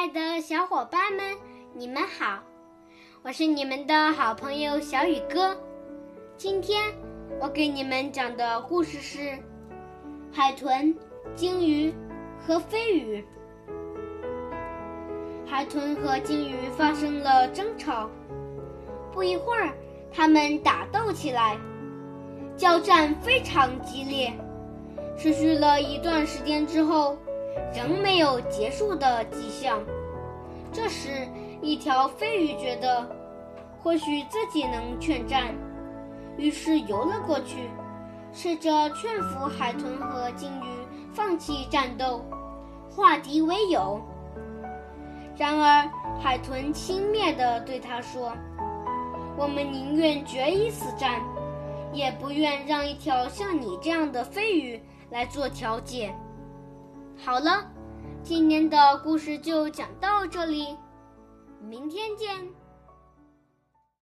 爱的小伙伴们，你们好，我是你们的好朋友小雨哥。今天我给你们讲的故事是海豚、鲸鱼和飞鱼。海豚和鲸鱼发生了争吵，不一会儿，他们打斗起来，交战非常激烈，持续了一段时间之后。仍没有结束的迹象。这时，一条飞鱼觉得或许自己能劝战，于是游了过去，试着劝服海豚和鲸鱼放弃战斗，化敌为友。然而，海豚轻蔑地对他说：“我们宁愿决一死战，也不愿让一条像你这样的飞鱼来做调解。”好了，今天的故事就讲到这里，明天见。